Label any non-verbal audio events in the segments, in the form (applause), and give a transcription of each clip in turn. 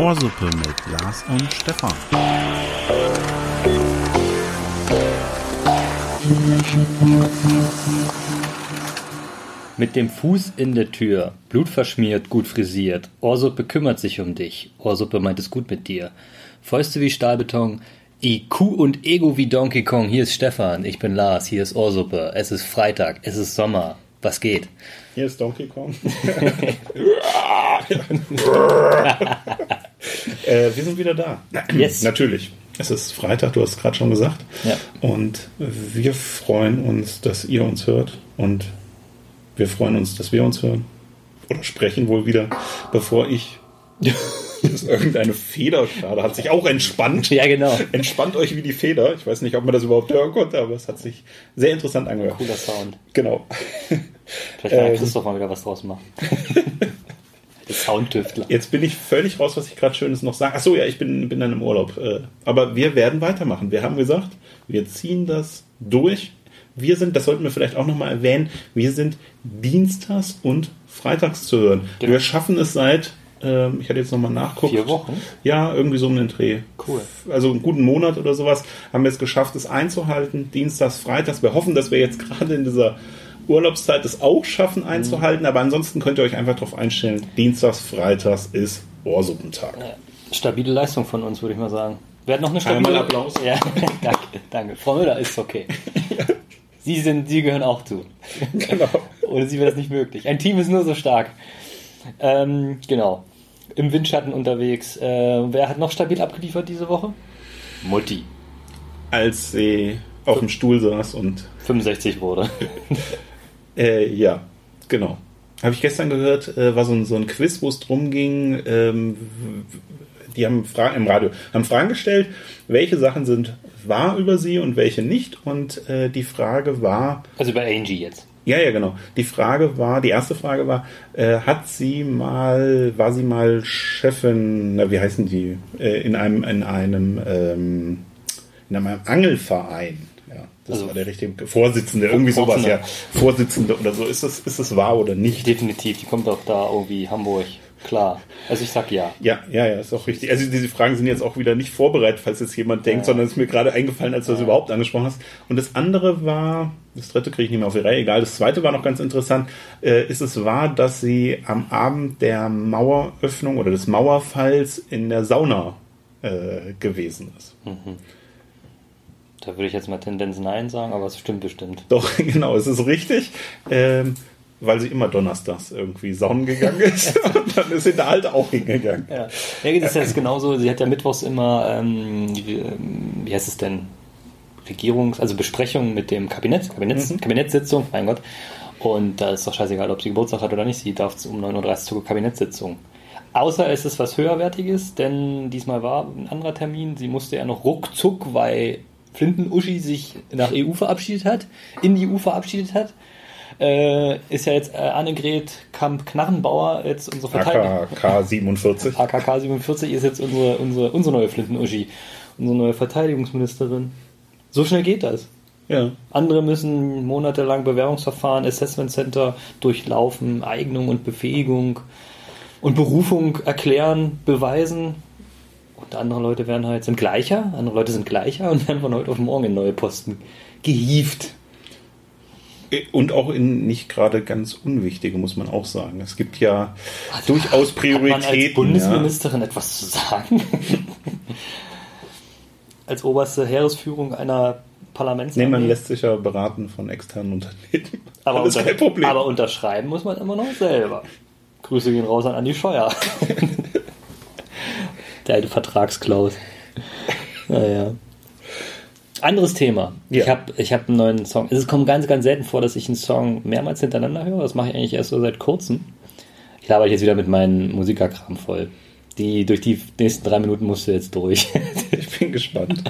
Ohrsuppe mit Lars und Stefan. Mit dem Fuß in der Tür, blutverschmiert, gut frisiert. Ohrsuppe kümmert sich um dich. Ohrsuppe meint es gut mit dir. Fäuste wie Stahlbeton, IQ und Ego wie Donkey Kong. Hier ist Stefan, ich bin Lars, hier ist Ohrsuppe. Es ist Freitag, es ist Sommer. Was geht? Hier ist Donkey Kong. (laughs) äh, wir sind wieder da. Yes. Natürlich. Es ist Freitag, du hast es gerade schon gesagt. Ja. Und wir freuen uns, dass ihr uns hört. Und wir freuen uns, dass wir uns hören. Oder sprechen wohl wieder, bevor ich. (laughs) Das ist irgendeine Feder gerade, hat sich auch entspannt. Ja, genau. Entspannt euch wie die Feder. Ich weiß nicht, ob man das überhaupt hören konnte, aber es hat sich sehr interessant angehört. Cooler Sound. Genau. Vielleicht kann Ähm. Christoph mal wieder was draus machen. (laughs) Soundtüftler. Jetzt bin ich völlig raus, was ich gerade Schönes noch sage. Achso, ja, ich bin, bin dann im Urlaub. Äh, Aber wir werden weitermachen. Wir haben gesagt, wir ziehen das durch. Wir sind, das sollten wir vielleicht auch nochmal erwähnen, wir sind dienstags und freitags zu hören. Genau. Wir schaffen es seit, ähm, ich hatte jetzt nochmal nachguckt. Vier Wochen? Ja, irgendwie so um den Dreh. Cool. Also einen guten Monat oder sowas haben wir es geschafft, es einzuhalten. Dienstags, freitags. Wir hoffen, dass wir jetzt (laughs) gerade in dieser Urlaubszeit es auch schaffen einzuhalten. Aber ansonsten könnt ihr euch einfach darauf einstellen. Dienstags, freitags ist Ohrsuppentag. Stabile Leistung von uns, würde ich mal sagen. Wer hat noch eine stabile Einmal Applaus. Ja, (laughs) danke, danke. Frau Müller ist okay. (laughs) Sie, sind, Sie gehören auch zu. Genau. (laughs) Ohne Sie wäre das nicht möglich. Ein Team ist nur so stark. Ähm, genau. Im Windschatten unterwegs. Äh, wer hat noch stabil abgeliefert diese Woche? Mutti. Als sie auf dem Stuhl saß und 65 wurde. Äh, ja, genau. Habe ich gestern gehört, äh, war so ein, so ein Quiz, wo es drum ging, ähm, die haben Fragen im Radio, haben Fragen gestellt, welche Sachen sind wahr über sie und welche nicht. Und äh, die Frage war, Also über Angie jetzt. ja, ja, genau. Die Frage war, die erste Frage war, äh, hat sie mal, war sie mal Chefin, na, wie heißen die, äh, in einem, in einem, ähm, in einem Angelverein? Ja, das Also- war der richtige Vorsitzende, irgendwie sowas, ja. Vorsitzende oder so. Ist das, ist das wahr oder nicht? Definitiv, die kommt doch da irgendwie Hamburg. Klar. Also ich sag ja. Ja, ja, ja, ist auch richtig. Also diese Fragen sind jetzt auch wieder nicht vorbereitet, falls jetzt jemand denkt, sondern es ist mir gerade eingefallen, als du das überhaupt angesprochen hast. Und das andere war, das dritte kriege ich nicht mehr auf die Reihe, egal, das zweite war noch ganz interessant. Äh, ist es wahr, dass sie am Abend der Maueröffnung oder des Mauerfalls in der Sauna äh, gewesen ist? Da würde ich jetzt mal Tendenz Nein sagen, aber es stimmt bestimmt. Doch, (laughs) genau, es ist richtig. Ähm, weil sie immer donnerstags irgendwie saunen gegangen ist. (laughs) Und dann ist sie da halt auch hingegangen. Ja, ja das ist jetzt genauso. Sie hat ja mittwochs immer, ähm, wie, ähm, heißt es denn? Regierungs-, also Besprechungen mit dem Kabinett, Kabinetts, Kabinettssitzung, mein Gott. Und da ist doch scheißegal, ob sie Geburtstag hat oder nicht. Sie darf um 9.30 Uhr zur Kabinettssitzung. Außer es ist was Höherwertiges, denn diesmal war ein anderer Termin. Sie musste ja noch ruckzuck, weil Flinten-Uschi sich nach EU verabschiedet hat, in die EU verabschiedet hat. Äh, ist ja jetzt äh, Annegret Kamp-Knarrenbauer jetzt unsere Verteidigung. AKK 47. AKK 47 ist jetzt unsere, unsere, unsere neue Flinten-Uschi, unsere neue Verteidigungsministerin. So schnell geht das. Ja. Andere müssen monatelang Bewerbungsverfahren, Assessment Center durchlaufen, Eignung und Befähigung und Berufung erklären, beweisen. Andere Leute werden halt, sind gleicher, andere Leute sind gleicher und (laughs) werden von heute auf morgen in neue Posten gehievt. Und auch in nicht gerade ganz unwichtige, muss man auch sagen. Es gibt ja durchaus Hat man als Prioritäten. Bundesministerin etwas zu sagen? (laughs) als oberste Heeresführung einer Parlaments. Ja. Nee, man lässt sich ja beraten von externen Unternehmen. (laughs) aber, unter, kein Problem. aber unterschreiben muss man immer noch selber. Grüße gehen raus an Andi Scheuer. Der alte Vertragsklaus. Naja. Anderes Thema. Ja. Ich habe ich hab einen neuen Song. Es kommt ganz, ganz selten vor, dass ich einen Song mehrmals hintereinander höre. Das mache ich eigentlich erst so seit kurzem. Ich laber jetzt wieder mit meinem Musikerkram voll. Die, durch die nächsten drei Minuten musst du jetzt durch. (laughs) ich bin gespannt.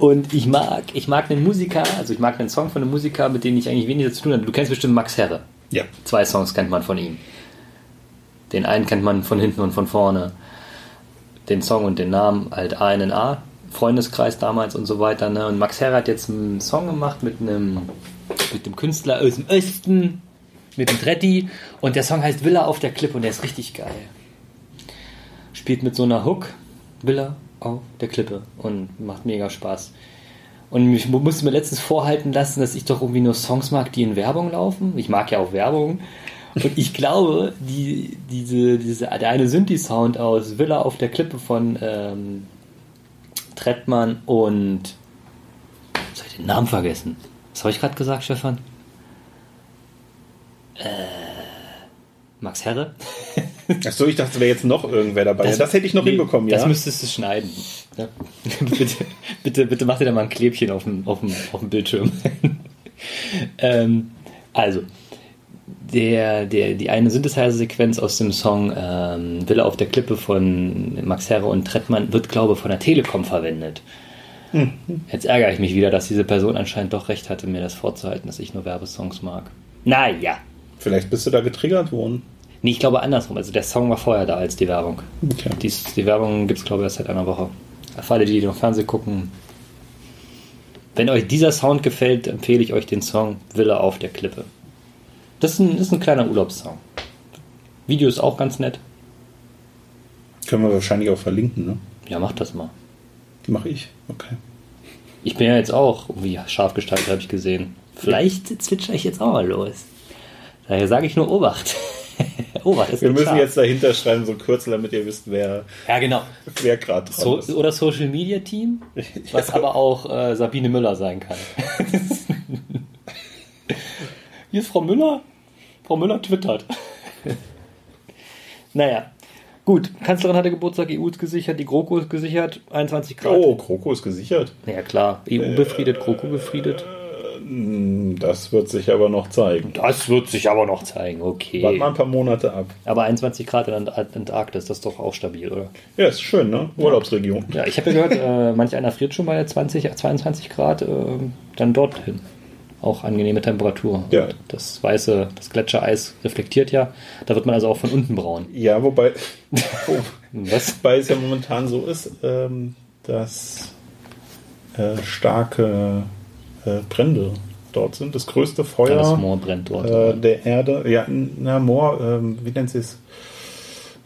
Und ich mag, ich mag einen Musiker, also ich mag einen Song von einem Musiker, mit dem ich eigentlich weniger zu tun habe. Du kennst bestimmt Max Herre. Ja. Zwei Songs kennt man von ihm. Den einen kennt man von hinten und von vorne. Den Song und den Namen halt A in A. Freundeskreis damals und so weiter. Ne? Und Max Herre hat jetzt einen Song gemacht mit einem, mit einem Künstler aus dem Osten. mit dem Tretti und der Song heißt Villa auf der Klippe und der ist richtig geil. Spielt mit so einer Hook, Villa auf der Klippe und macht mega Spaß. Und ich musste mir letztens vorhalten lassen, dass ich doch irgendwie nur Songs mag, die in Werbung laufen. Ich mag ja auch Werbung. Und ich glaube, die, diese, diese, der eine Synthi-Sound aus Villa auf der Klippe von ähm, Trettmann und. Jetzt habe ich den Namen vergessen. Was habe ich gerade gesagt, Stefan? Äh, Max Herre? (laughs) Achso, ich dachte, es wäre jetzt noch irgendwer dabei. Das, ja, das hätte ich noch nee, hinbekommen, ja. Das müsstest du schneiden. Ja. (laughs) bitte, bitte, bitte mach dir da mal ein Klebchen auf dem, auf dem, auf dem Bildschirm. (laughs) ähm, also, der, der, die eine Synthesizer-Sequenz aus dem Song ähm, Villa auf der Klippe von Max Herre und Trettmann wird, glaube ich, von der Telekom verwendet. Mhm. Jetzt ärgere ich mich wieder, dass diese Person anscheinend doch recht hatte, mir das vorzuhalten, dass ich nur Werbesongs mag. Naja. Vielleicht bist du da getriggert worden. Nee, ich glaube andersrum. Also der Song war vorher da als die Werbung. Okay. Dies, die Werbung gibt es, glaube ich, erst seit einer Woche. Für alle, die noch Fernsehen gucken. Wenn euch dieser Sound gefällt, empfehle ich euch den Song Villa auf der Klippe. Das ist ein, ist ein kleiner Urlaubssong. Video ist auch ganz nett. Können wir wahrscheinlich auch verlinken, ne? Ja, mach das mal. Die mache ich. Okay. Ich bin ja jetzt auch irgendwie scharf gestaltet, habe ich gesehen. Vielleicht zwitscher ich jetzt auch mal los. Daher sage ich nur Obacht. (laughs) Obacht Wir müssen scharf. jetzt dahinter schreiben, so Kürzel, damit ihr wisst, wer, ja, genau. wer gerade dran so, ist. Oder Social Media Team, (laughs) was ja. aber auch äh, Sabine Müller sein kann. (laughs) Hier ist Frau Müller. Frau Müller twittert. (laughs) naja. Gut, Kanzlerin hatte Geburtstag, EU ist gesichert, die GroKo ist gesichert, 21 Grad. Oh, GroKo ist gesichert. Ja klar, EU befriedet, GroKo befriedet. Äh, das wird sich aber noch zeigen. Das wird sich aber noch zeigen, okay. Warte mal ein paar Monate ab. Aber 21 Grad in Antarktis, das ist doch auch stabil, oder? Ja, ist schön, ne? Urlaubsregion. Ja, ich habe ja gehört, äh, manch einer friert schon bei 20, 22 Grad, äh, dann dorthin auch angenehme Temperatur. Ja. das weiße, das Gletschereis reflektiert ja. Da wird man also auch von unten braun. Ja, wobei, (laughs) was? wobei es ja momentan so ist, ähm, dass äh, starke äh, Brände dort sind. Das größte Feuer das Moor brennt dort, äh, der Erde. Ja, na, Moor, ähm, wie nennt sie es?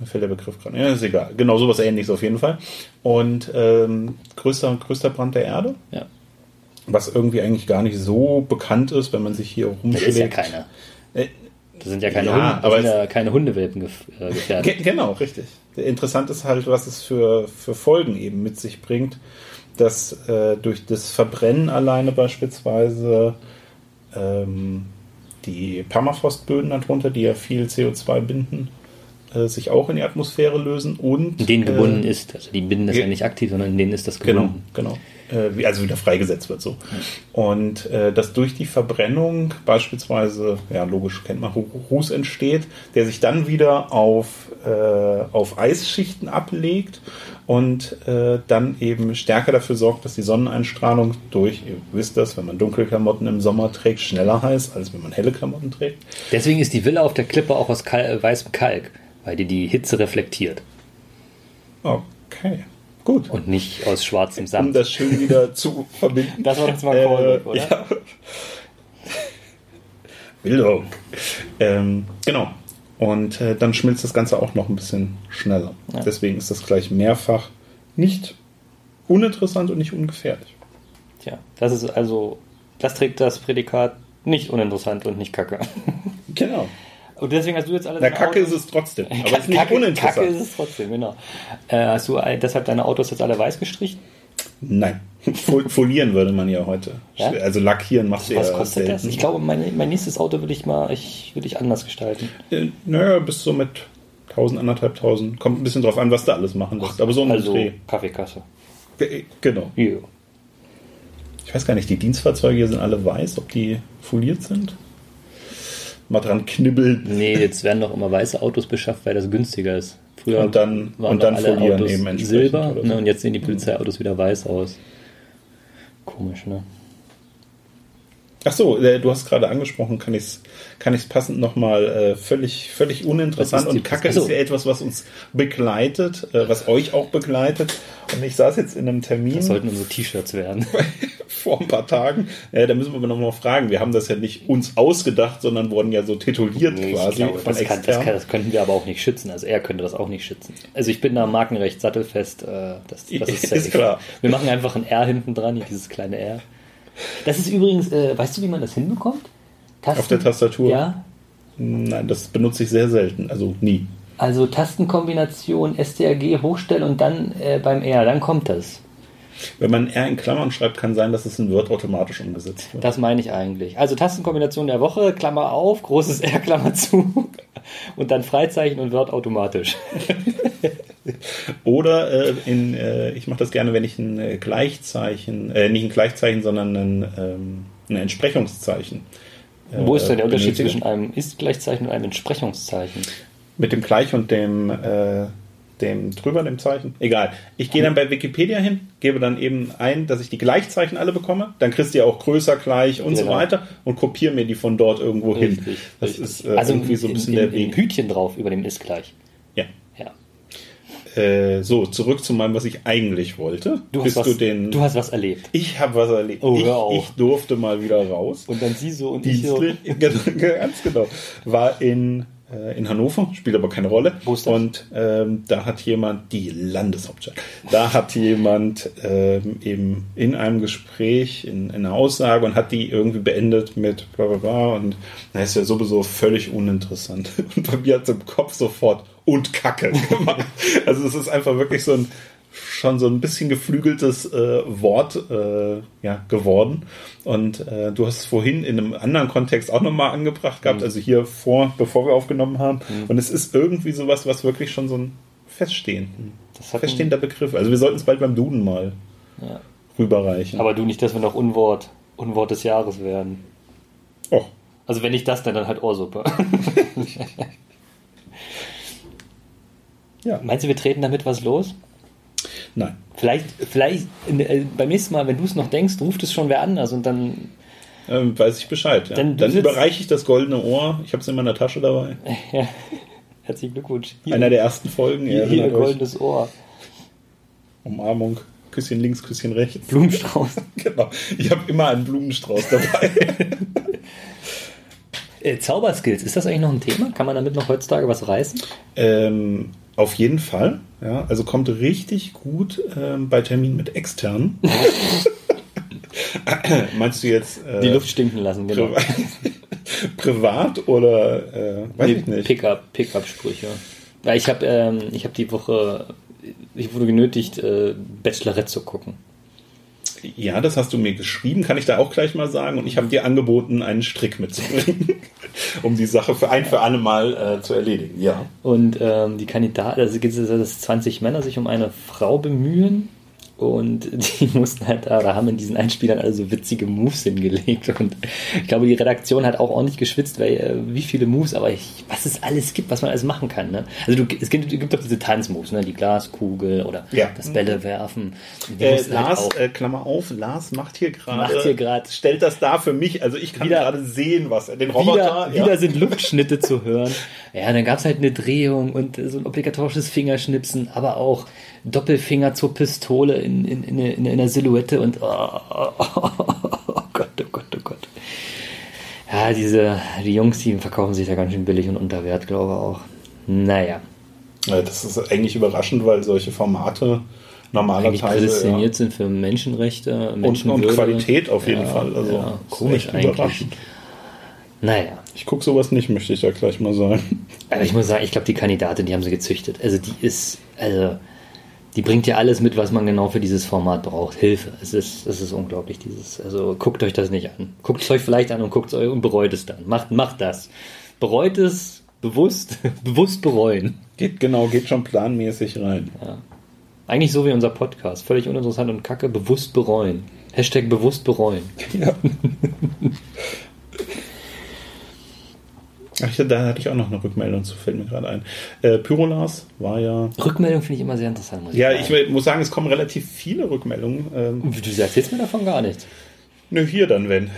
Mir fällt der Begriff gerade. Ja, ist egal. Genau, sowas ähnliches auf jeden Fall. Und ähm, größter, größter Brand der Erde. Ja was irgendwie eigentlich gar nicht so bekannt ist, wenn man sich hier rumschlägt. Das ist ja keine. Äh, das sind ja keine, ja, Hunde, aber ja keine Hundewelpen äh, gefährdet. Genau, richtig. Interessant ist halt, was es für, für Folgen eben mit sich bringt, dass äh, durch das Verbrennen alleine beispielsweise ähm, die Permafrostböden darunter, die ja viel CO2 binden, äh, sich auch in die Atmosphäre lösen und. In denen gebunden äh, ist. Also die binden das ja nicht aktiv, sondern in denen ist das gebunden. Genau, genau äh, also wieder freigesetzt wird so. Und äh, dass durch die Verbrennung beispielsweise, ja logisch kennt man, Ruß entsteht, der sich dann wieder auf, äh, auf Eisschichten ablegt und äh, dann eben stärker dafür sorgt, dass die Sonneneinstrahlung durch, ihr wisst das, wenn man dunkle Klamotten im Sommer trägt, schneller heißt, als wenn man helle Klamotten trägt. Deswegen ist die Villa auf der Klippe auch aus Kal weißem Kalk, weil die die Hitze reflektiert. Okay. Gut. Und nicht aus schwarzem Sand. Um das schön wieder zu verbinden. Das war jetzt mal äh, oder? Ja. Bildung. Ähm, genau. Und äh, dann schmilzt das Ganze auch noch ein bisschen schneller. Ja. Deswegen ist das gleich mehrfach nicht uninteressant und nicht ungefährlich. Tja, das ist also, das trägt das Prädikat nicht uninteressant und nicht kacke. Genau. Und deswegen hast du jetzt alles. Na, Kacke Auto. ist es trotzdem. Aber Kacke, ist nicht uninteressant. Kacke ist es trotzdem, genau. Äh, hast du deshalb deine Autos jetzt alle weiß gestrichen? Nein. (laughs) Folieren würde man ja heute. Ja? Also lackieren macht ja Was kostet selten. das? Ich glaube, mein, mein nächstes Auto will ich mal ich, will ich anders gestalten. Äh, naja, bis so mit 1000, anderthalbtausend. Kommt ein bisschen drauf an, was du alles machen lässt. Aber so um also Dreh. Kaffeekasse. Genau. Ja. Ich weiß gar nicht, die Dienstfahrzeuge hier sind alle weiß, ob die foliert sind mal dran knibbelt. Nee, jetzt werden doch immer weiße Autos beschafft, weil das günstiger ist. Früher und dann, waren und dann alle Autos eben Silber so. ne, und jetzt sehen die Polizeiautos wieder weiß aus. Komisch, ne? Ach so, äh, du hast gerade angesprochen, kann ich es kann ich's passend nochmal äh, völlig, völlig uninteressant. Und Kacke ist ja etwas, was uns begleitet, äh, was euch auch begleitet. Und ich saß jetzt in einem Termin. Das sollten unsere T-Shirts werden. (laughs) (laughs) vor ein paar Tagen. Äh, da müssen wir aber nochmal fragen. Wir haben das ja nicht uns ausgedacht, sondern wurden ja so tituliert Nee, quasi glaube, von das, kann, das, kann, das könnten wir aber auch nicht schützen. Also er könnte das auch nicht schützen. Also ich bin da markenrecht sattelfest. Äh, das, das ist, (laughs) Ist klar. Wir machen einfach ein R hinten dran, dieses kleine R. Das ist übrigens, äh, weißt du, wie man das hinbekommt? Tasten, Auf der Tastatur? Ja. Nein, das benutze ich sehr selten, also nie. Also Tastenkombination STRG hochstellen und dann äh, beim R, dann kommt das. Wenn man R in Klammern schreibt, kann sein, dass es in Word automatisch umgesetzt wird. Das meine ich eigentlich. Also Tastenkombination der Woche, Klammer auf, großes R, Klammer zu (laughs) und dann Freizeichen und Word automatisch. (laughs) Oder äh, in, äh, ich mache das gerne, wenn ich ein äh, Gleichzeichen, äh, nicht ein Gleichzeichen, sondern ein, ähm, ein Entsprechungszeichen. äh, Wo ist denn der Unterschied benötige. zwischen einem Ist-Gleichzeichen und einem Entsprechungszeichen? Mit dem Gleich und dem, äh, dem drüber, dem Zeichen? Egal. Ich gehe dann bei Wikipedia hin, gebe dann eben ein, dass ich die Gleichzeichen alle bekomme. Dann kriegst du ja auch größer, gleich und so Genau. weiter und kopiere mir die von dort irgendwo hin. Richtig, Das richtig. ist äh, also irgendwie so ein bisschen im, der im, Weg. Hütchen drauf über dem Ist-Gleich. Ja. Ja. Äh, so, zurück zu meinem, was ich eigentlich wollte. Du hast, Bist was, du den. du hast was erlebt. ich habe was erlebt. Oh, ich, ich durfte mal wieder raus. Und dann sie so und ich so. Dienstlich, (laughs) ganz genau. War in, äh, in Hannover, spielt aber keine Rolle. Wo ist das? Und ähm, da hat jemand, die Landeshauptstadt, da hat jemand ähm, eben in einem Gespräch, in, in einer Aussage und hat die irgendwie beendet mit bla bla bla und das ist ja sowieso völlig uninteressant. (laughs) Und bei mir hat es im Kopf sofort und Kacke gemacht. (laughs) Also es ist einfach wirklich so ein schon so ein bisschen geflügeltes äh, Wort äh, ja, geworden. Und äh, du hast es vorhin in einem anderen Kontext auch nochmal angebracht gehabt, Mhm. also hier vor, bevor wir aufgenommen haben. Und es ist irgendwie sowas, was wirklich schon so ein feststehenden, feststehender Begriff. Also wir sollten es bald beim Duden mal Ja. rüberreichen. Aber du nicht, dass wir noch Unwort, Unwort des Jahres werden. Och, Also wenn nicht das, dann, dann halt Ohrsuppe. (laughs) (laughs) ja, Meinst du, wir treten damit was los? Nein. Vielleicht, vielleicht äh, beim nächsten Mal, wenn du es noch denkst, ruft es schon wer anders und dann Ähm, weiß ich Bescheid. Ja. Dann Dann, überreiche ich das goldene Ohr. Ich habe es in meiner Tasche dabei. (laughs) ja, herzlichen Glückwunsch. Hier, Einer der ersten Folgen. hier, hier erinnert euch. goldenes Ohr. Umarmung. Küsschen links, Küsschen rechts. Blumenstrauß. (laughs) Genau. Ich habe immer einen Blumenstrauß dabei. (laughs) Äh, Zauberskills, ist das eigentlich noch ein Thema? Kann man damit noch heutzutage was reißen? ähm, auf jeden Fall. Ja, also kommt richtig gut ähm, bei Terminen mit externen. (laughs) Meinst du jetzt äh, Die Luft stinken lassen, genau. privat, (laughs) privat oder äh, weiß ich nicht? Pickup, Pickup-Sprüche. Weil ich habe ähm, ich hab die Woche, ich wurde genötigt, äh, Bachelorette zu gucken. Ja, das hast du mir geschrieben, kann ich da auch gleich mal sagen. Und ich habe dir angeboten, einen Strick mitzubringen, (laughs) um die Sache für ein für alle Mal äh, zu erledigen. Ja. Und ähm, die Kandidaten, also geht es, dass 20 Männer sich um eine Frau bemühen und (laughs) die mussten halt, oder haben in diesen Einspielern also witzige Moves hingelegt und ich glaube, die Redaktion hat auch ordentlich geschwitzt, weil äh, wie viele Moves, aber ich, was es alles gibt, was man alles machen kann. Ne? Also du, es gibt, es gibt doch diese Tanzmoves, ne? die Glaskugel oder Ja. das Bälle werfen. Äh, halt Lars, auch- äh, Klammer auf, Lars macht hier gerade. Macht hier grad- Stellt das da für mich. Also ich kann Wieder- gerade sehen, was. Den Roboter. wieder, ja. wieder sind Luftschnitte zu hören. Ja, dann gab es halt eine Drehung und so ein obligatorisches Fingerschnipsen, aber auch Doppelfinger zur Pistole in, in, in, in, in der Silhouette und oh, oh, oh, oh Gott, oh Gott, oh Gott. Ja, diese, die Jungs, die verkaufen sich da ganz schön billig und unter Wert, glaube ich auch. Naja, Ja, das ist eigentlich überraschend, weil solche Formate normalerweise. prädestiniert sind für Menschenrechte, und Menschenwürde. Qualität auf jeden Ja, Fall. Also, ja, komisch überraschend. Naja. Ich gucke sowas nicht, möchte ich da gleich mal sagen. Aber ich muss sagen, ich glaube, die Kandidatin, die haben sie gezüchtet. Also die ist, also die bringt ja alles mit, was man genau für dieses Format braucht. Hilfe. Es ist, es ist unglaublich, dieses. Also guckt euch das nicht an. Guckt es euch vielleicht an und guckt es euch und bereut es dann. Macht, macht das. Bereut es bewusst, (laughs) bewusst bereuen. Geht genau, geht schon planmäßig rein. Eigentlich so wie unser Podcast. Völlig uninteressant und kacke, bewusst bereuen. Hashtag bewusst bereuen. Ja. (laughs) Ach, ja, da hatte ich auch noch eine Rückmeldung zu, fällt mir gerade ein. Äh, Pyrolas war ja. Rückmeldung finde ich immer sehr interessant. muss Ja, sagen. ich muss sagen, es kommen relativ viele Rückmeldungen. Ähm, Du erzählst mir davon gar nichts. nö, hier dann, wenn.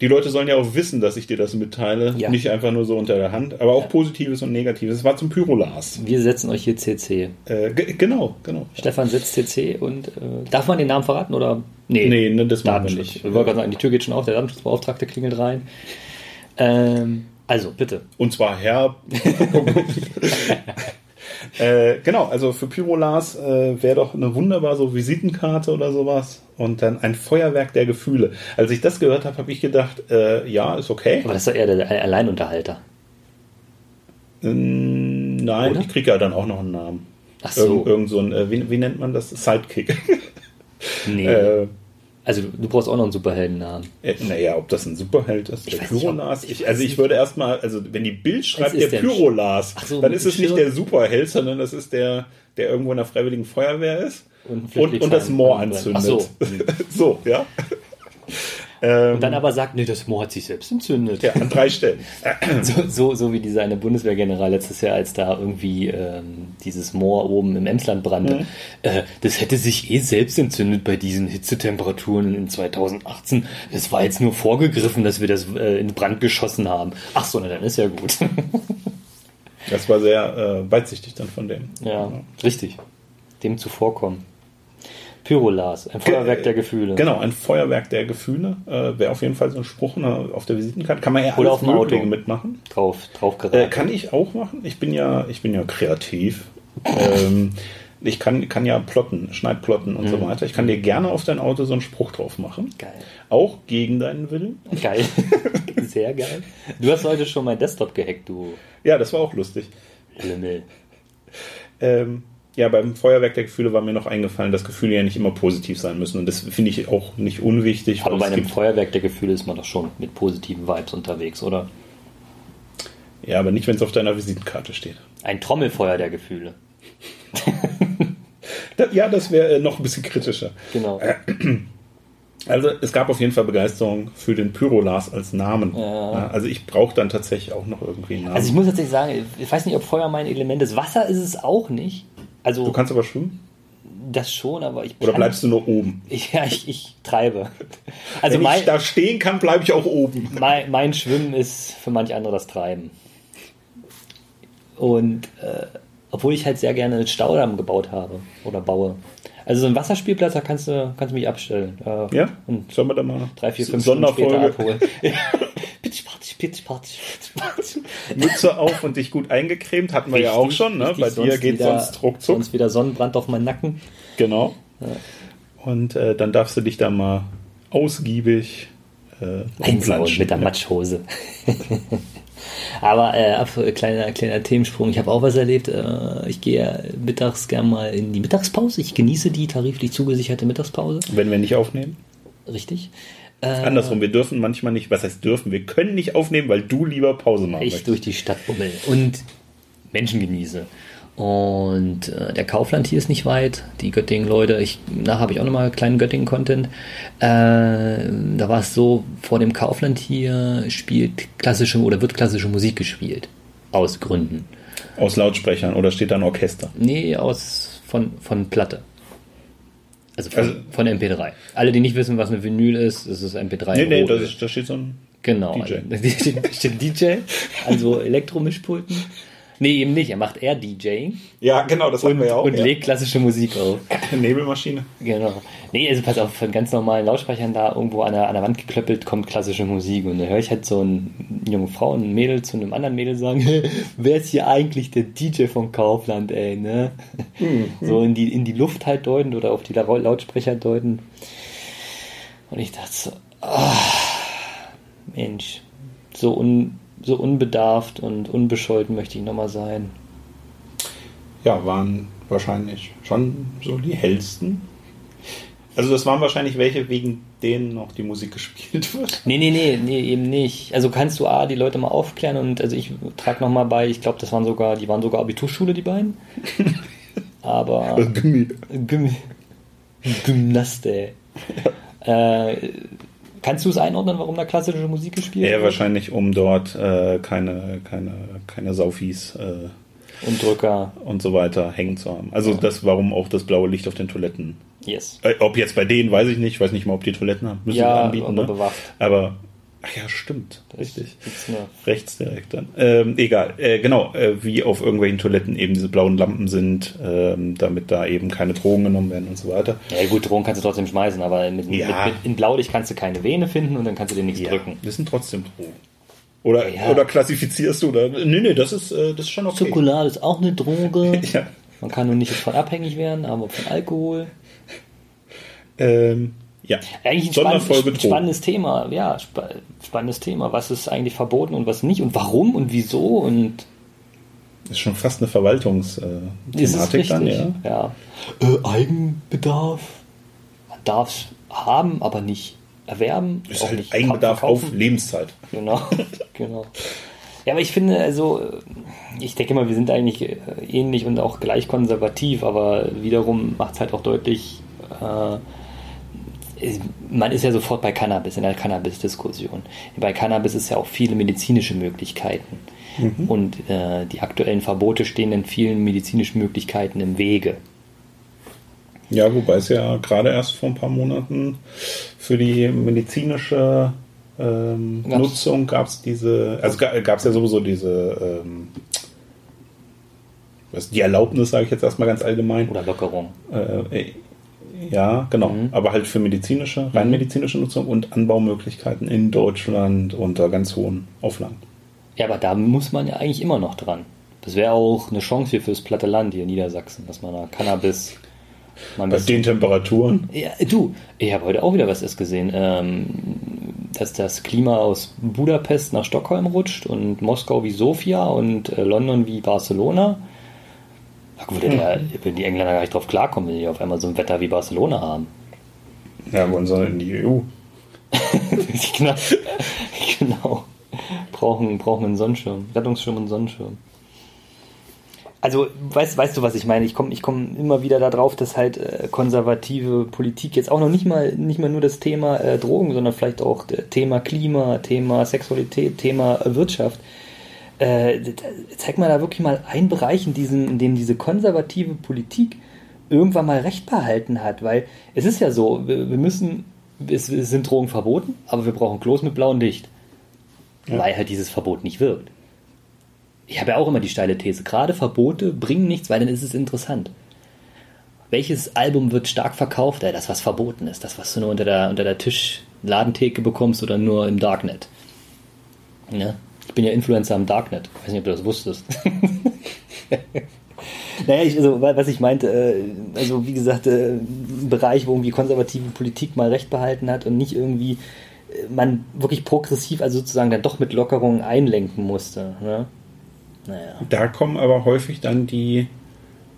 die Leute sollen ja auch wissen, dass ich dir das mitteile. Ja. Nicht einfach nur so unter der Hand, aber auch Positives und Negatives. Es war zum Pyrolas. Wir setzen euch hier CC. Äh, ge- genau, genau. Stefan setzt CC und äh, darf man den Namen verraten oder? Nee, ne, das machen wir nicht. Ich wollte gerade sagen, die Tür geht schon auf, der Datenschutzbeauftragte klingelt rein. Ähm, also, bitte. Und zwar Herr. (laughs) äh, genau, also für Pyrolas äh, wäre doch eine wunderbar so Visitenkarte oder sowas. Und dann ein Feuerwerk der Gefühle. Als ich das gehört habe, habe ich gedacht, äh, ja, ist okay. Aber das ist doch eher der Alleinunterhalter. Ähm, nein, Oder? ich kriege ja dann auch noch einen Namen. Ach so. Irgend, irgend so ein, äh, wie, wie nennt man das? Sidekick. Nee. (laughs) also, du brauchst auch noch einen Superheldennamen. äh, naja, ob das ein Superheld ist, der Pyrolas. Ich, also ich würde erstmal, also wenn die Bild schreibt, der der- Pyrolas, so, dann ist es nicht der Superheld, sondern das ist der, der irgendwo in der Freiwilligen Feuerwehr ist Und und, und das Moor anzündet. Ach (laughs) so, ja. Ähm, Und dann aber sagt, nee, das Moor hat sich selbst entzündet. ja, an drei Stellen. (laughs) So, so, so wie dieser eine Bundeswehrgeneral letztes Jahr, als da irgendwie ähm, dieses Moor oben im Emsland brannte. Mhm. Äh, das hätte sich eh selbst entzündet bei diesen Hitzetemperaturen in 2018. Das war jetzt nur vorgegriffen, dass wir das äh, in Brand geschossen haben. Ach so, na dann ist ja gut. Das war sehr äh, weitsichtig dann von dem. ja, richtig. Dem zuvorkommen. Pyrolas, ein Feuerwerk der Gefühle. Genau, ein Feuerwerk der Gefühle. Äh, Wäre auf jeden Fall so ein Spruch ne, auf der Visitenkarte. Kann man ja Oder alles auf dem Auto. Mitmachen. Drauf, drauf. Äh, kann ich auch machen. Ich bin ja, ich bin ja kreativ. ähm, ich kann, kann ja plotten, Schneidplotten und so weiter. Ich kann dir gerne auf dein Auto so einen Spruch drauf machen. Geil. Auch gegen deinen Willen. Geil. (laughs) Sehr geil. Du hast heute schon mein Desktop gehackt, du Ja, das war auch lustig. Lümmel. Ähm, ja, beim Feuerwerk der Gefühle war mir noch eingefallen, dass Gefühle ja nicht immer positiv sein müssen. Und das finde ich auch nicht unwichtig. Aber bei einem Feuerwerk der Gefühle ist man doch schon mit positiven Vibes unterwegs, oder? ja, aber nicht, wenn es auf deiner Visitenkarte steht. Ein Trommelfeuer der Gefühle. (laughs) Ja, das wäre äh, noch ein bisschen kritischer. Genau. (clears throat) Also es gab auf jeden Fall Begeisterung für den Pyrolas als Namen. Ja, also ich brauche dann tatsächlich auch noch irgendwie einen Namen. Also ich muss tatsächlich sagen, ich weiß nicht, ob Feuer mein Element ist. Wasser ist es auch nicht. Also du kannst aber schwimmen? das schon, aber ich Oder bleibst du nur oben? Ich, (laughs) ja, ich, ich treibe. Also Wenn mein, ich da stehen kann, bleibe ich auch oben. (laughs) mein, mein Schwimmen ist für manche andere das Treiben. Und äh, obwohl ich halt sehr gerne einen Staudamm gebaut habe oder baue. Also so ein Wasserspielplatz, da kannst du, kannst du mich abstellen. Äh, Ja? Und Sollen wir da mal drei, vier, fünf Stunden später Sonderfolge, abholen. (laughs) pitch, patsch, pitch, patsch, pitch, patsch. Mütze auf und dich gut eingecremt, hatten wir ja auch Richtig, schon. Ne? richtig, Bei dir geht wieder- sonst ruckzuck. Sonst wieder Sonnenbrand auf meinen Nacken. Genau. Und äh, dann darfst du dich da mal ausgiebig äh, Einsauen rumplanschen. mit der Matschhose. (laughs) Aber äh, ab- kleiner, kleiner Themensprung. Ich habe auch was erlebt. Äh, ich gehe mittags gern mal in die Mittagspause. Ich genieße die tariflich zugesicherte Mittagspause. Wenn wir nicht aufnehmen. Richtig. Äh, Andersrum, wir dürfen manchmal nicht, was heißt dürfen, wir können nicht aufnehmen, weil du lieber Pause machen ich möchtest. durch die Stadt bummel und Menschen genieße. Und äh, der Kaufland hier ist nicht weit. Die Göttingen-Leute, ich, nachher habe ich auch nochmal kleinen Göttingen-Content. Äh, da war es so, vor dem Kaufland hier spielt klassische oder wird klassische Musik gespielt. Aus Gründen. Aus Lautsprechern oder steht da ein Orchester? Nee, aus von, von Platte. Also von, Also- von MP3. Alle, die nicht wissen, was eine Vinyl ist, ist es MP3. Nee, nee, da, ist, da steht so ein. Genau. DJ. (laughs) Da steht, steht DJ, also Elektromischpulten. Nee, eben nicht. Er macht eher DJing Ja, genau, das und, und legt klassische Musik auf. (laughs) Nebelmaschine. Genau. Nee, also pass auf, von ganz normalen Lautsprechern da irgendwo an der, an der Wand geklöppelt kommt klassische Musik. Und da höre ich halt so eine junge Frau, ein Mädel zu einem anderen Mädel sagen, (laughs) wer ist hier eigentlich der DJ von Kaufland, ey, ne? (laughs) So in die, in die Luft halt deuten oder auf die La- Lautsprecher deuten. Und ich dachte so, ah, Mensch, so, un, so unbedarft und unbescholten möchte ich nochmal sein. Ja, waren wahrscheinlich schon so die hellsten. Also das waren wahrscheinlich welche, wegen denen noch die Musik (laughs) gespielt wird. Nee, nee, nee, nee, eben nicht. Also kannst du A, die Leute mal aufklären und also ich trage nochmal bei, ich glaube, das waren sogar, die waren sogar Abiturschule, die beiden. (laughs) Aber Gymnaste. Äh, kannst du es einordnen, warum da klassische Musik gespielt Ja, wird? wahrscheinlich, um dort äh, keine, keine, keine Saufis äh, Und Drücker, und so weiter hängen zu haben. Also das, warum auch das blaue Licht auf den Toiletten. yes. Äh, ob jetzt bei denen, weiß ich nicht. Ich weiß nicht mal, ob die Toiletten haben. Müssen Ja, anbieten, ne? bewacht. Aber Ach ja, stimmt. Richtig. Rechts direkt dann. Ähm, egal, äh, genau, äh, wie auf irgendwelchen Toiletten eben diese blauen Lampen sind, ähm, damit da eben keine Drogen genommen werden und so weiter. Ja gut, Drogen kannst du trotzdem schmeißen, aber mit, Ja. mit, mit, in Blaulicht kannst du keine Vene finden und dann kannst du dir nichts drücken. Das sind trotzdem Drogen. Oder, Ja. oder klassifizierst du oder. Nee, nee, das ist, äh, das ist schon okay. Schokolade ist auch eine Droge. (laughs) Ja. Man kann nur nicht davon abhängig werden, aber von Alkohol. Ähm, ja. Eigentlich ein Sonderfolge spann spannendes Thema, ja, spa spannendes Thema. Was ist eigentlich verboten und was nicht und warum und wieso und Das ist schon fast eine Verwaltungsthematik dann, ja. ja. Äh, Eigenbedarf. Man darf es haben, aber nicht erwerben. Ist auch halt nicht Eigenbedarf kaufen. auf Lebenszeit. Genau, (laughs) genau. Ja, aber ich finde, also, ich denke mal, wir sind eigentlich äh, ähnlich und auch gleich konservativ, aber wiederum macht es halt auch deutlich, äh, man ist ja sofort bei Cannabis, in der Cannabis-Diskussion. Bei Cannabis ist ja auch viele medizinische Möglichkeiten. Und äh, die aktuellen Verbote stehen den vielen medizinischen Möglichkeiten im Wege. Ja, wobei es ja gerade erst vor ein paar Monaten für die medizinische ähm, Gab's- Nutzung gab es diese, also gab es ja sowieso diese, ähm, was, die Erlaubnis, sage ich jetzt erstmal ganz allgemein. Oder Lockerung. Äh, äh, ja, genau. Mhm. Aber halt für medizinische, rein medizinische Nutzung und Anbaumöglichkeiten in Deutschland unter ganz hohen Auflagen. Ja, aber da muss man ja eigentlich immer noch dran. Das wäre auch eine Chance hier fürs platte Land hier in Niedersachsen, dass man da Cannabis mal ein Bei den Temperaturen. Ja, du, ich habe heute auch wieder was erst gesehen, ähm, dass das Klima aus Budapest nach Stockholm rutscht und Moskau wie Sofia und äh, London wie Barcelona. Da würde der, würden die Engländer gar nicht drauf klarkommen, wenn die auf einmal so ein Wetter wie Barcelona haben. Ja, wollen sie in die EU. (laughs) genau. genau. Brauchen, brauchen einen Sonnenschirm. Rettungsschirm und Sonnenschirm. Also, weißt, weißt du, was ich meine? Ich komme ich komm immer wieder darauf, dass halt äh, konservative Politik jetzt auch noch nicht mal, nicht mal nur das Thema äh, Drogen, sondern vielleicht auch äh, Thema Klima, Thema Sexualität, Thema äh, Wirtschaft. Äh, zeig mal da wirklich mal einen Bereich, in, diesem, in dem diese konservative Politik irgendwann mal Recht behalten hat, weil es ist ja so, wir, wir müssen, es, es sind Drogen verboten, aber wir brauchen Klos mit blauem Licht, weil halt dieses Verbot nicht wirkt. Ich habe ja auch immer die steile These, gerade Verbote bringen nichts, weil dann ist es interessant. Welches Album wird stark verkauft? Ja, das, was verboten ist, das, was du nur unter der, unter der Tisch-Ladentheke bekommst oder nur im Darknet. Ja? Ich bin ja Influencer im Darknet. Ich weiß nicht, ob du das wusstest. (laughs) naja, ich, also, wa- was ich meinte, äh, also wie gesagt, äh, ein Bereich, wo irgendwie konservative Politik mal Recht behalten hat und nicht irgendwie äh, man wirklich progressiv, also sozusagen dann doch mit Lockerungen einlenken musste. Ne? Naja. Da kommen aber häufig dann die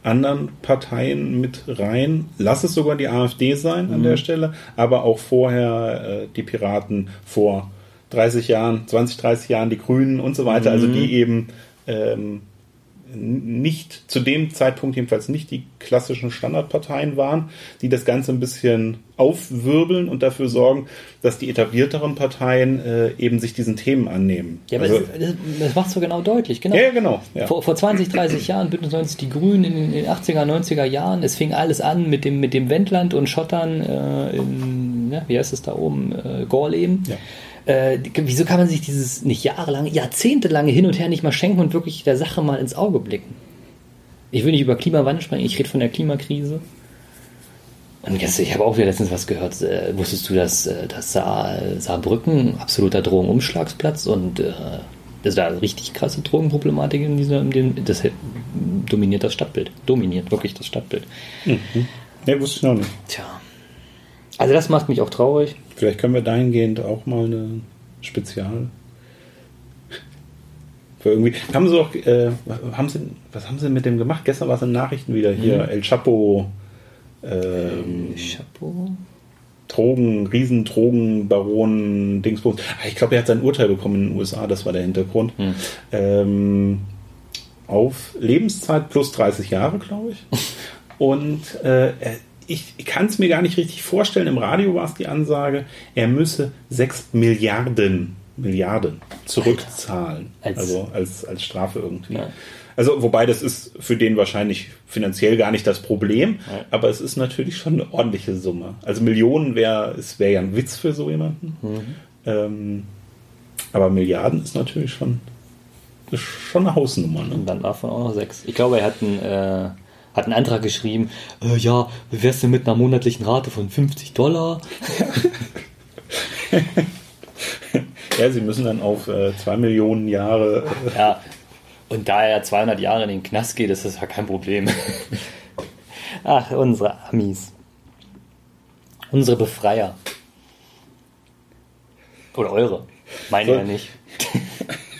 anderen Parteien mit rein. Lass es sogar die AfD sein an der Stelle, aber auch vorher äh, die Piraten vor 30 Jahren, 20, 30 Jahren die Grünen und so weiter, also die eben ähm, nicht zu dem Zeitpunkt jedenfalls nicht die klassischen Standardparteien waren, die das Ganze ein bisschen aufwirbeln und dafür sorgen, dass die etablierteren Parteien äh, eben sich diesen Themen annehmen. Ja, aber also, das, das, macht so genau deutlich. Genau. ja, ja, genau. Ja. Vor, vor 20, 30 Jahren, Bündnis 90 Die Grünen in den 80er, 90er Jahren, es fing alles an mit dem, mit dem Wendland und Schottern äh, in, ja, wie heißt es da oben, äh, Gorleben. Ja. Äh, wieso kann man sich dieses nicht jahrelange, jahrzehntelange hin und her nicht mal schenken und wirklich der Sache mal ins Auge blicken? Ich will nicht über Klimawandel sprechen, ich rede von der Klimakrise. Und jetzt, ich habe auch wieder letztens was gehört. Äh, wusstest du, dass, äh, dass Saar, Saarbrücken absoluter Drogenumschlagsplatz und äh, ist da richtig krasse Drogenproblematik in dieser, in dem, das dominiert das Stadtbild. Dominiert wirklich das Stadtbild. Nee, wusste ich noch nicht. Tja. Also das macht mich auch traurig. Vielleicht können wir dahingehend auch mal eine Spezial. Für irgendwie. Haben sie auch, äh, haben sie, was haben sie mit dem gemacht? Gestern war es in Nachrichten wieder hier. Mhm. El Chapo, ähm, Chapeau. Drogen, Riesendrogenbaron, Dingsbums. Ah, Ich glaube, er hat sein Urteil bekommen in den USA, das war der Hintergrund. Hm. Ähm, auf Lebenszeit plus 30 Jahre, glaube ich. (laughs) Und äh, ich kann es mir gar nicht richtig vorstellen. Im Radio war es die Ansage, er müsse 6 Milliarden, Milliarden zurückzahlen. Als- also als, als Strafe irgendwie. Ja. Also, wobei das ist für den wahrscheinlich finanziell gar nicht das Problem, Ja. aber es ist natürlich schon eine ordentliche Summe. Also Millionen wäre, es wäre ja ein Witz für so jemanden. Mhm. Ähm, Aber Milliarden ist natürlich schon, ist schon eine Hausnummer. Ne? Und dann davon auch noch sechs. Ich glaube, er hat einen, äh, hat einen Antrag geschrieben, äh, ja, wie wär's denn mit einer monatlichen Rate von 50 Dollar? (laughs) ja, sie müssen dann auf äh, zwei Millionen Jahre. Äh, ja, und da er 200 Jahre in den Knast geht, ist das ja kein Problem. (laughs) Ach, unsere Amis. Unsere Befreier. Oder eure. Meine so. ja nicht.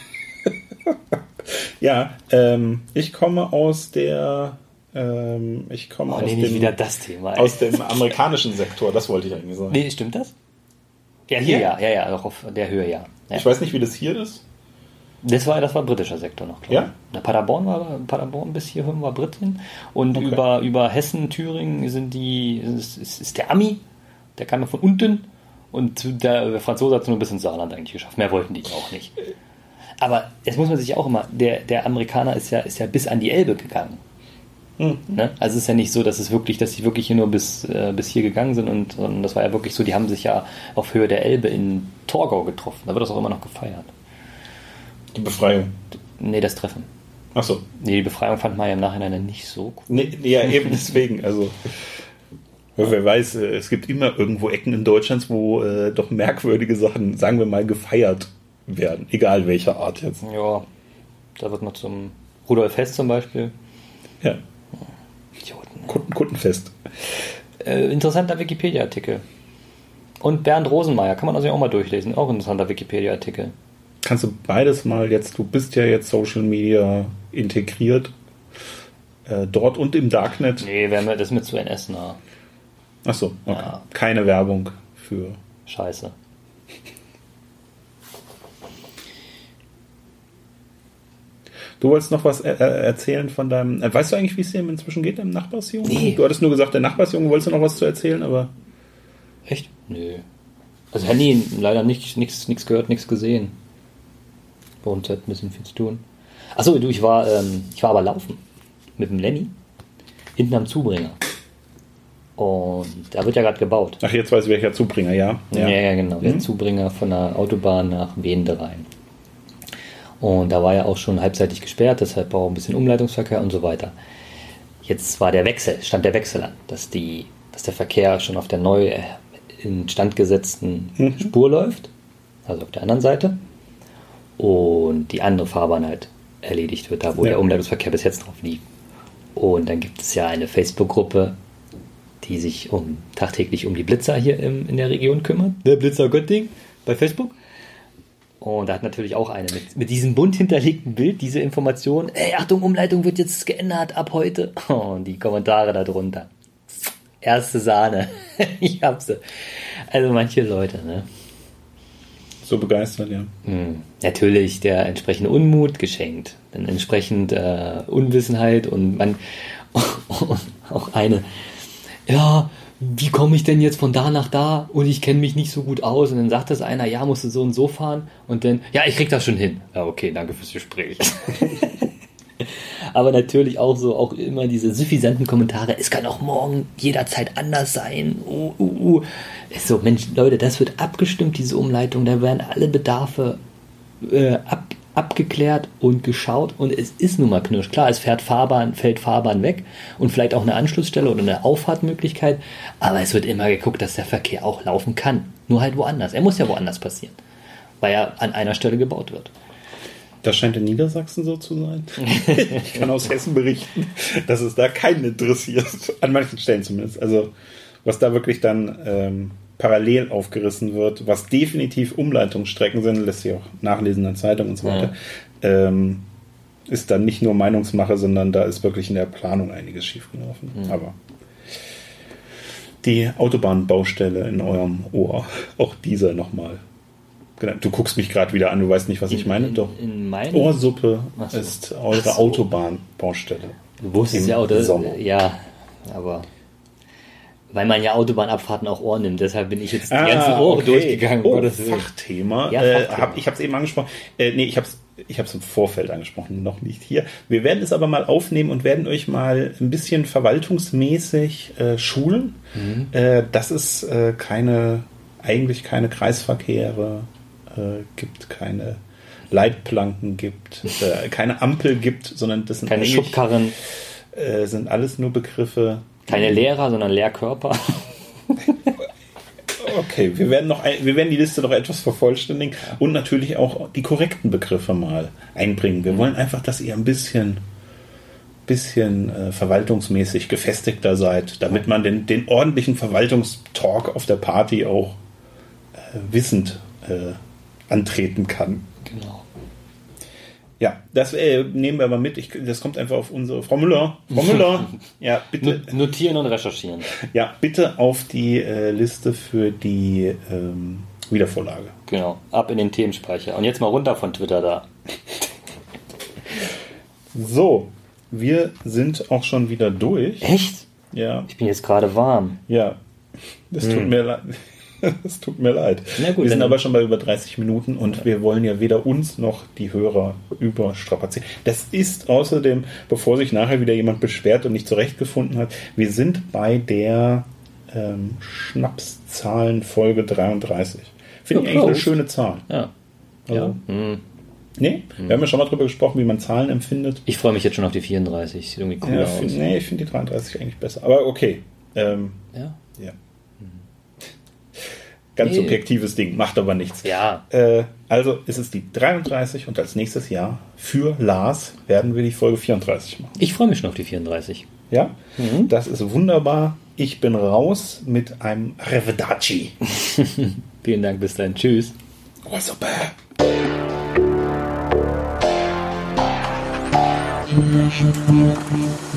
(laughs) ja, ähm, ich komme aus der. Ähm, ich komme oh, aus nee, dem, wieder das Thema. Ey. Aus dem (laughs) amerikanischen Sektor, das wollte ich eigentlich sagen. Nee, stimmt das? Ja, hier, ja, ja, ja, auch auf der Höhe, ja. ja. Ich weiß nicht, wie das hier ist. Das war, das war britischer Sektor noch, glaube ich. Ja? Paderborn war Paderborn bis hierhin war Britin. Und okay. über, über Hessen, Thüringen sind die, ist, ist der Ami, der kam ja von unten. Und der Franzose hat es nur bis ins Saarland eigentlich geschafft. Mehr wollten die auch nicht. Aber jetzt muss man sich auch immer, der, der Amerikaner ist ja, ist ja bis an die Elbe gegangen. Mhm. Ne? Also es ist ja nicht so, dass es wirklich, dass sie wirklich hier nur bis, äh, bis hier gegangen sind und, und das war ja wirklich so, die haben sich ja auf Höhe der Elbe in Torgau getroffen. Da wird das auch immer noch gefeiert. Die Befreiung. Nee, das Treffen. Ach so. Nee, die Befreiung fand man ja im Nachhinein nicht so cool. Nee, ja, eben deswegen. Also, wer weiß, äh, es gibt immer irgendwo Ecken in Deutschland, wo äh, doch merkwürdige Sachen, sagen wir mal, gefeiert werden. Egal welcher Art jetzt. Ja, da wird noch zum Rudolf Hess zum Beispiel. Ja. Idioten. Kuttenfest. Äh, interessanter Wikipedia-Artikel. Und Bernd Rosenmeier, kann man also auch mal durchlesen. Auch interessanter Wikipedia-Artikel kannst du beides mal jetzt, du bist ja jetzt Social Media integriert, äh, dort und im Darknet. Nee, mir das mit zu NS nah. Achso, okay. Ja. Keine Werbung für. Scheiße. Du wolltest noch was er erzählen von deinem. Äh, weißt du eigentlich, wie es dir inzwischen geht, deinem Nachbarsjungen? Nee. Du hattest nur gesagt, der Nachbarsjunge wolltest du noch was zu erzählen, aber. Echt? Nö. Also Handy leider nichts gehört, nichts gesehen. Bei uns hat ein bisschen viel zu tun. Achso, du, ich war, ähm, ich war aber laufen mit dem Lenny hinten am Zubringer. Und da wird ja gerade gebaut. Ach, jetzt weiß ich welcher Zubringer, ja. Ja, ja, ja genau. Mhm. Der Zubringer von der Autobahn nach Wende rein. Und da war ja auch schon halbseitig gesperrt, deshalb auch ein bisschen Umleitungsverkehr und so weiter. Jetzt war der Wechsel, stand der Wechsel an, dass, die, dass der Verkehr schon auf der neu instand gesetzten mhm. Spur läuft, also auf der anderen Seite und die andere Fahrbahn halt erledigt wird, da wo ja. der Umleitungsverkehr bis jetzt drauf lief. Und dann gibt es ja eine Facebook-Gruppe, die sich um, tagtäglich um die Blitzer hier im, in der Region kümmert. Der Blitzer Götting bei Facebook. Und da hat natürlich auch eine mit, mit diesem bunt hinterlegten Bild diese Information, ey, Achtung, Umleitung wird jetzt geändert ab heute. (laughs) Und die Kommentare darunter. Erste Sahne. (laughs) ich hab sie. Also manche Leute, ne? so begeistert, ja. Mhm. Natürlich der entsprechende Unmut geschenkt, dann entsprechend äh, Unwissenheit und man (laughs) auch eine, ja, wie komme ich denn jetzt von da nach da und ich kenne mich nicht so gut aus und dann sagt das einer, ja, musst du so und so fahren und dann, ja, ich krieg das schon hin. Ja, okay, danke fürs Gespräch. (laughs) Aber natürlich auch so, auch immer diese suffisanten Kommentare, es kann auch morgen jederzeit anders sein. Uh, uh, uh. So, Mensch, Leute, das wird abgestimmt, diese Umleitung, da werden alle Bedarfe äh, ab, abgeklärt und geschaut und es ist nun mal knirsch. Klar, es fährt Fahrbahn, fällt Fahrbahn weg und vielleicht auch eine Anschlussstelle oder eine Auffahrtmöglichkeit, aber es wird immer geguckt, dass der Verkehr auch laufen kann. Nur halt woanders. Er muss ja woanders passieren, weil er an einer Stelle gebaut wird. Das scheint in Niedersachsen so zu sein. (laughs) ich kann aus Hessen berichten, dass es da keinen interessiert. An manchen Stellen zumindest. Also, was da wirklich dann ähm, parallel aufgerissen wird, was definitiv Umleitungsstrecken sind, lässt sich auch nachlesen in der Zeitung und so weiter, ja. ähm, ist dann nicht nur Meinungsmache, sondern da ist wirklich in der Planung einiges schiefgelaufen. Mhm. Aber die Autobahnbaustelle in eurem Ohr, (laughs) auch dieser nochmal Genau, du guckst mich gerade wieder an, du weißt nicht, was in, ich meine. Doch. In meinem Ohrsuppe so. ist eure so. Autobahnbaustelle. Du wusstest ja, oder? Sommer. Ja, aber weil man ja Autobahnabfahrten auch Ohr nimmt, deshalb bin ich jetzt die ah, ganzen Ohren okay. durchgegangen. Oh, das Fachthema. Ja, Fachthema. Äh, hab, ich habe es eben angesprochen. Äh, nee, ich habe es ich habe es im Vorfeld angesprochen, noch nicht hier. Wir werden es aber mal aufnehmen und werden euch mal ein bisschen verwaltungsmäßig äh, schulen. Mhm. Äh, das ist äh, keine, eigentlich keine Kreisverkehre äh, gibt, keine Leitplanken gibt, äh, keine Ampel gibt, sondern das sind Keine Schubkarren, äh, sind alles nur Begriffe. Keine Lehrer, sondern Lehrkörper. (laughs) Okay, wir werden noch, wir werden die Liste noch etwas vervollständigen und natürlich auch die korrekten Begriffe mal einbringen. Wir wollen einfach, dass ihr ein bisschen, bisschen äh, verwaltungsmäßig gefestigter seid, damit man den, den ordentlichen Verwaltungstalk auf der Party auch äh, wissend äh, antreten kann. Genau. Ja, das äh, nehmen wir aber mit. Ich, das kommt einfach auf unsere Frau Müller. Frau (laughs) Müller, ja bitte, Not- Notieren und recherchieren. ja bitte auf die äh, Liste für die ähm, Wiedervorlage. Genau. Ab in den Themenspeicher. Und jetzt mal runter von Twitter da. (laughs) So, wir sind auch schon wieder durch. Echt? Ja, Ich bin jetzt gerade warm. ja. Das tut mir leid. (laughs) Das tut mir leid. Na gut, wir sind aber schon bei über 30 Minuten und wir wollen ja weder uns noch die Hörer überstrapazieren. Das ist außerdem, bevor sich nachher wieder jemand beschwert und nicht zurechtgefunden hat, wir sind bei der ähm, Schnapszahlen-Folge 33. Finde Ja, ich eigentlich eine schöne Zahl. Ja. Also, Hm. Nee, wir haben ja schon mal drüber gesprochen, wie man Zahlen empfindet. Ich freue mich jetzt schon auf die 34. Sieht irgendwie cool Ja, aus. find, nee, ich finde die 33 eigentlich besser. Aber okay. Ähm, Ja. ja. Ganz Nee. subjektives Ding, macht aber nichts. Ja. Äh, also ist es die 33 und als nächstes Jahr für Lars werden wir die Folge 34 machen. Ich freue mich schon auf die 34. Ja, das ist wunderbar. Ich bin raus mit einem Revedaci. (laughs) Vielen Dank, bis dann. Tschüss. Oh, super. Thank you.